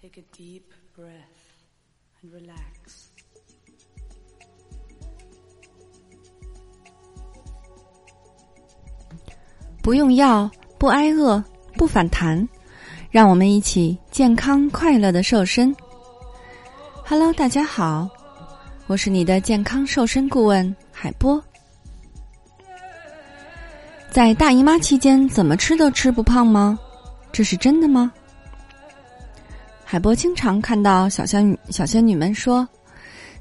Take a deep breath and relax. 不用药，不挨饿，不反弹，让我们一起健康快乐的瘦身。Hello，大家好，我是你的健康瘦身顾问海波。在大姨妈期间，怎么吃都吃不胖吗？这是真的吗？海波经常看到小仙女小仙女们说，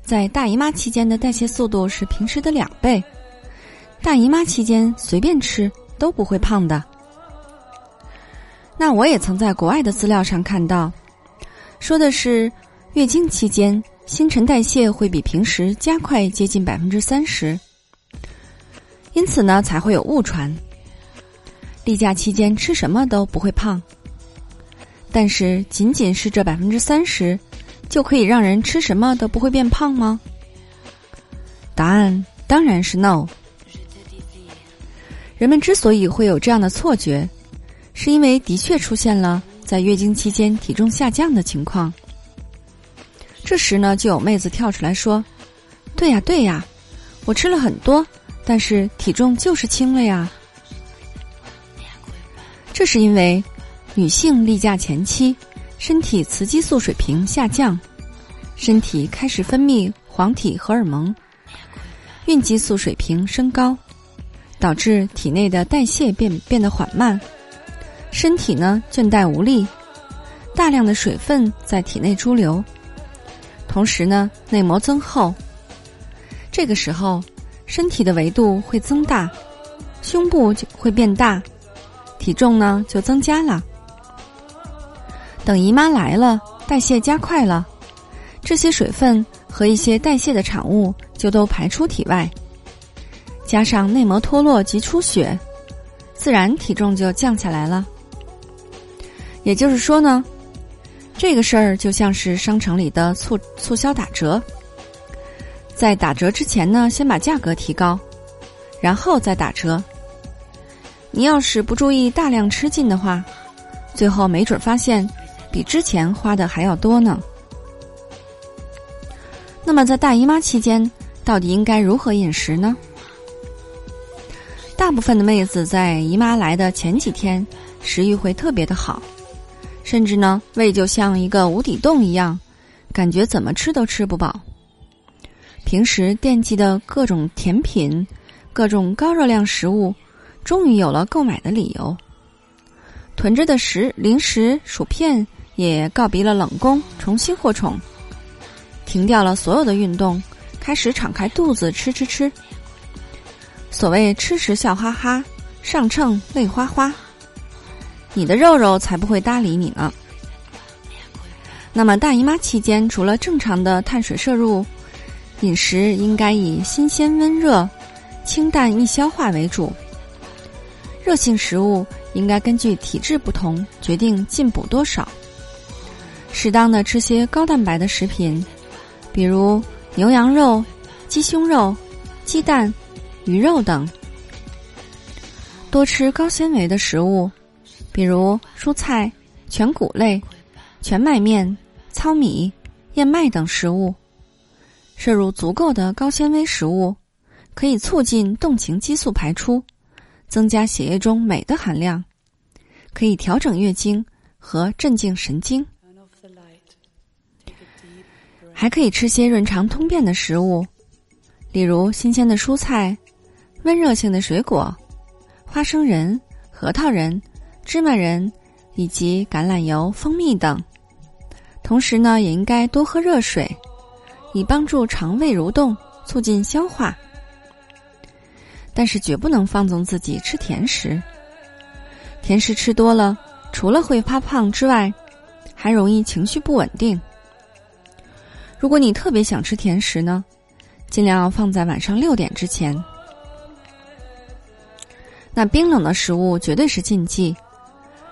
在大姨妈期间的代谢速度是平时的两倍，大姨妈期间随便吃都不会胖的。那我也曾在国外的资料上看到，说的是月经期间新陈代谢会比平时加快接近百分之三十，因此呢才会有误传。例假期间吃什么都不会胖，但是仅仅是这百分之三十，就可以让人吃什么都不会变胖吗？答案当然是 no。人们之所以会有这样的错觉，是因为的确出现了在月经期间体重下降的情况。这时呢，就有妹子跳出来说：“对呀，对呀，我吃了很多，但是体重就是轻了呀。”这是因为女性例假前期，身体雌激素水平下降，身体开始分泌黄体荷尔蒙，孕激素水平升高，导致体内的代谢变变得缓慢，身体呢倦怠无力，大量的水分在体内潴留，同时呢内膜增厚，这个时候身体的维度会增大，胸部就会变大。体重呢就增加了。等姨妈来了，代谢加快了，这些水分和一些代谢的产物就都排出体外，加上内膜脱落及出血，自然体重就降下来了。也就是说呢，这个事儿就像是商城里的促促销打折，在打折之前呢，先把价格提高，然后再打折。你要是不注意大量吃进的话，最后没准发现比之前花的还要多呢。那么在大姨妈期间，到底应该如何饮食呢？大部分的妹子在姨妈来的前几天，食欲会特别的好，甚至呢胃就像一个无底洞一样，感觉怎么吃都吃不饱。平时惦记的各种甜品、各种高热量食物。终于有了购买的理由，囤着的食零食、薯片也告别了冷宫，重新获宠，停掉了所有的运动，开始敞开肚子吃吃吃。所谓吃时笑哈哈，上秤泪哗哗，你的肉肉才不会搭理你呢。那么大姨妈期间，除了正常的碳水摄入，饮食应该以新鲜、温热、清淡、易消化为主。热性食物应该根据体质不同决定进补多少，适当的吃些高蛋白的食品，比如牛羊肉、鸡胸肉、鸡蛋、鱼肉等。多吃高纤维的食物，比如蔬菜、全谷类、全麦面、糙米、燕麦等食物。摄入足够的高纤维食物，可以促进动情激素排出。增加血液中镁的含量，可以调整月经和镇静神经，还可以吃些润肠通便的食物，例如新鲜的蔬菜、温热性的水果、花生仁、核桃仁、芝麻仁以及橄榄油、蜂蜜等。同时呢，也应该多喝热水，以帮助肠胃蠕动，促进消化。但是绝不能放纵自己吃甜食，甜食吃多了，除了会发胖之外，还容易情绪不稳定。如果你特别想吃甜食呢，尽量放在晚上六点之前。那冰冷的食物绝对是禁忌，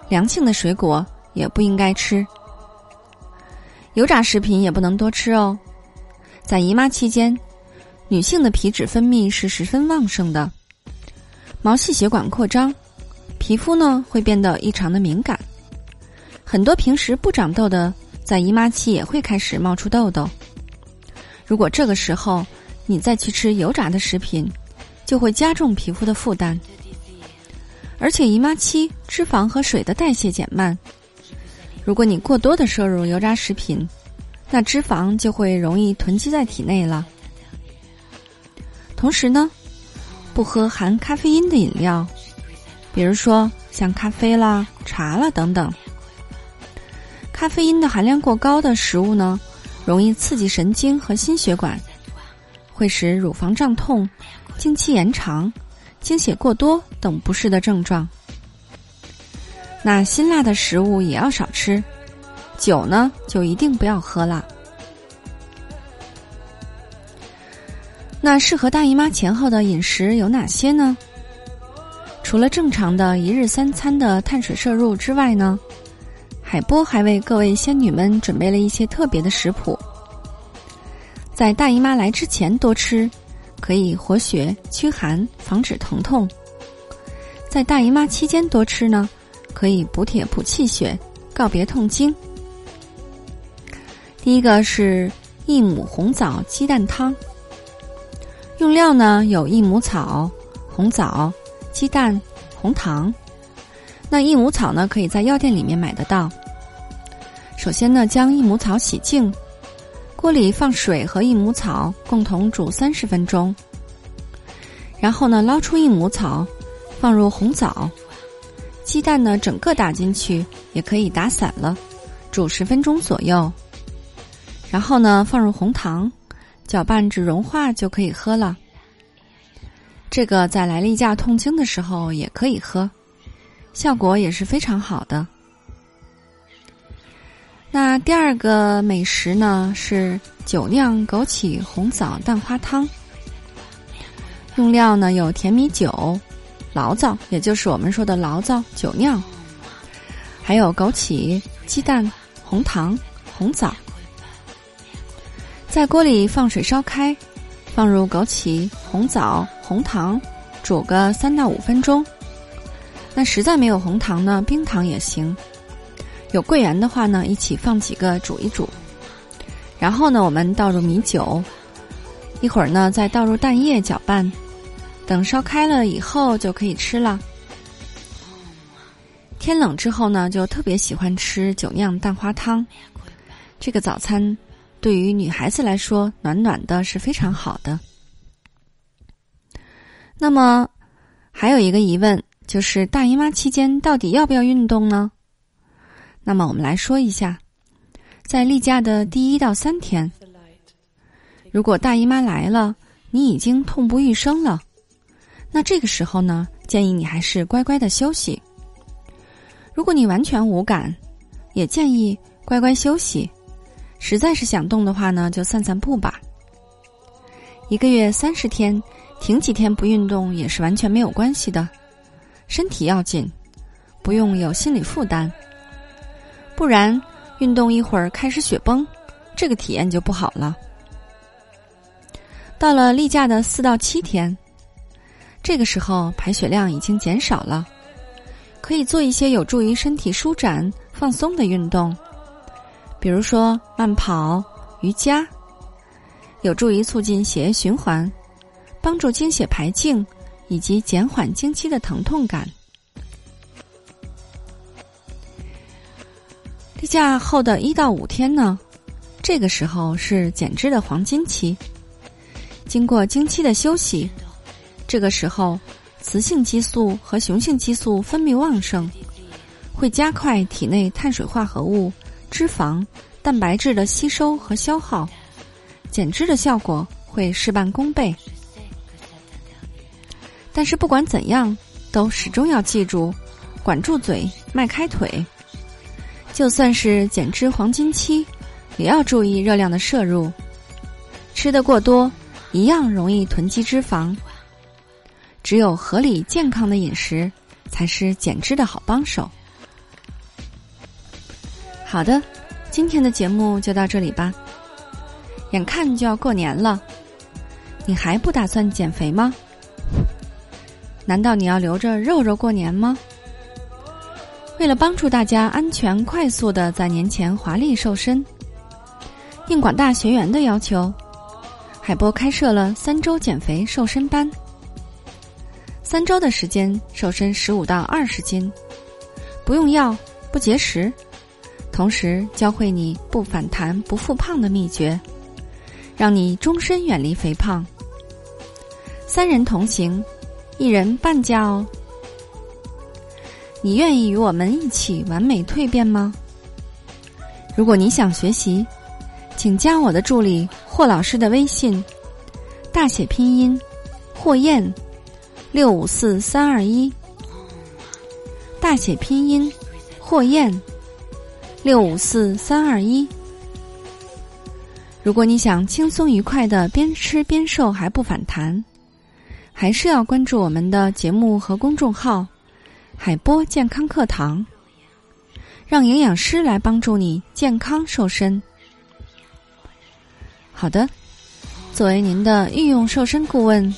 凉性的水果也不应该吃，油炸食品也不能多吃哦。在姨妈期间。女性的皮脂分泌是十分旺盛的，毛细血管扩张，皮肤呢会变得异常的敏感。很多平时不长痘的在姨妈期也会开始冒出痘痘。如果这个时候你再去吃油炸的食品，就会加重皮肤的负担。而且姨妈期脂肪和水的代谢减慢，如果你过多的摄入油炸食品，那脂肪就会容易囤积在体内了。同时呢，不喝含咖啡因的饮料，比如说像咖啡啦、茶啦等等。咖啡因的含量过高的食物呢，容易刺激神经和心血管，会使乳房胀痛、经期延长。经血过多等不适的症状，那辛辣的食物也要少吃，酒呢就一定不要喝了。那适合大姨妈前后的饮食有哪些呢？除了正常的一日三餐的碳水摄入之外呢，海波还为各位仙女们准备了一些特别的食谱，在大姨妈来之前多吃。可以活血驱寒，防止疼痛。在大姨妈期间多吃呢，可以补铁补气血，告别痛经。第一个是益母红枣鸡蛋汤，用料呢有益母草、红枣、鸡蛋、红糖。那益母草呢，可以在药店里面买得到。首先呢，将益母草洗净。锅里放水和益母草共同煮三十分钟，然后呢捞出益母草，放入红枣，鸡蛋呢整个打进去，也可以打散了，煮十分钟左右。然后呢放入红糖，搅拌至融化就可以喝了。这个在来例假痛经的时候也可以喝，效果也是非常好的。那第二个美食呢是酒酿枸杞红枣蛋花汤，用料呢有甜米酒、醪糟，也就是我们说的醪糟酒酿，还有枸杞、鸡蛋、红糖、红枣。在锅里放水烧开，放入枸杞、红枣、红糖，煮个三到五分钟。那实在没有红糖呢，冰糖也行。有桂圆的话呢，一起放几个煮一煮，然后呢，我们倒入米酒，一会儿呢再倒入蛋液搅拌，等烧开了以后就可以吃了。天冷之后呢，就特别喜欢吃酒酿蛋花汤，这个早餐对于女孩子来说暖暖的是非常好的。那么还有一个疑问，就是大姨妈期间到底要不要运动呢？那么我们来说一下，在例假的第一到三天，如果大姨妈来了，你已经痛不欲生了，那这个时候呢，建议你还是乖乖的休息。如果你完全无感，也建议乖乖休息。实在是想动的话呢，就散散步吧。一个月三十天，停几天不运动也是完全没有关系的，身体要紧，不用有心理负担。不然，运动一会儿开始雪崩，这个体验就不好了。到了例假的四到七天，这个时候排血量已经减少了，可以做一些有助于身体舒展、放松的运动，比如说慢跑、瑜伽，有助于促进血液循环，帮助经血排净，以及减缓经期的疼痛感。例假后的一到五天呢，这个时候是减脂的黄金期。经过经期的休息，这个时候雌性激素和雄性激素分泌旺盛，会加快体内碳水化合物、脂肪、蛋白质的吸收和消耗，减脂的效果会事半功倍。但是不管怎样，都始终要记住，管住嘴，迈开腿。就算是减脂黄金期，也要注意热量的摄入。吃的过多，一样容易囤积脂肪。只有合理健康的饮食，才是减脂的好帮手。好的，今天的节目就到这里吧。眼看就要过年了，你还不打算减肥吗？难道你要留着肉肉过年吗？为了帮助大家安全快速的在年前华丽瘦身，应广大学员的要求，海波开设了三周减肥瘦身班。三周的时间瘦身十五到二十斤，不用药不节食，同时教会你不反弹不复胖的秘诀，让你终身远离肥胖。三人同行，一人半价哦。你愿意与我们一起完美蜕变吗？如果你想学习，请加我的助理霍老师的微信，大写拼音霍燕六五四三二一，大写拼音霍燕六五四三二一。如果你想轻松愉快的边吃边瘦还不反弹，还是要关注我们的节目和公众号。海波健康课堂，让营养师来帮助你健康瘦身。好的，作为您的御用瘦身顾问，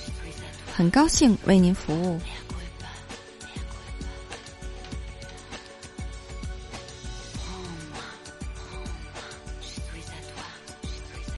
很高兴为您服务。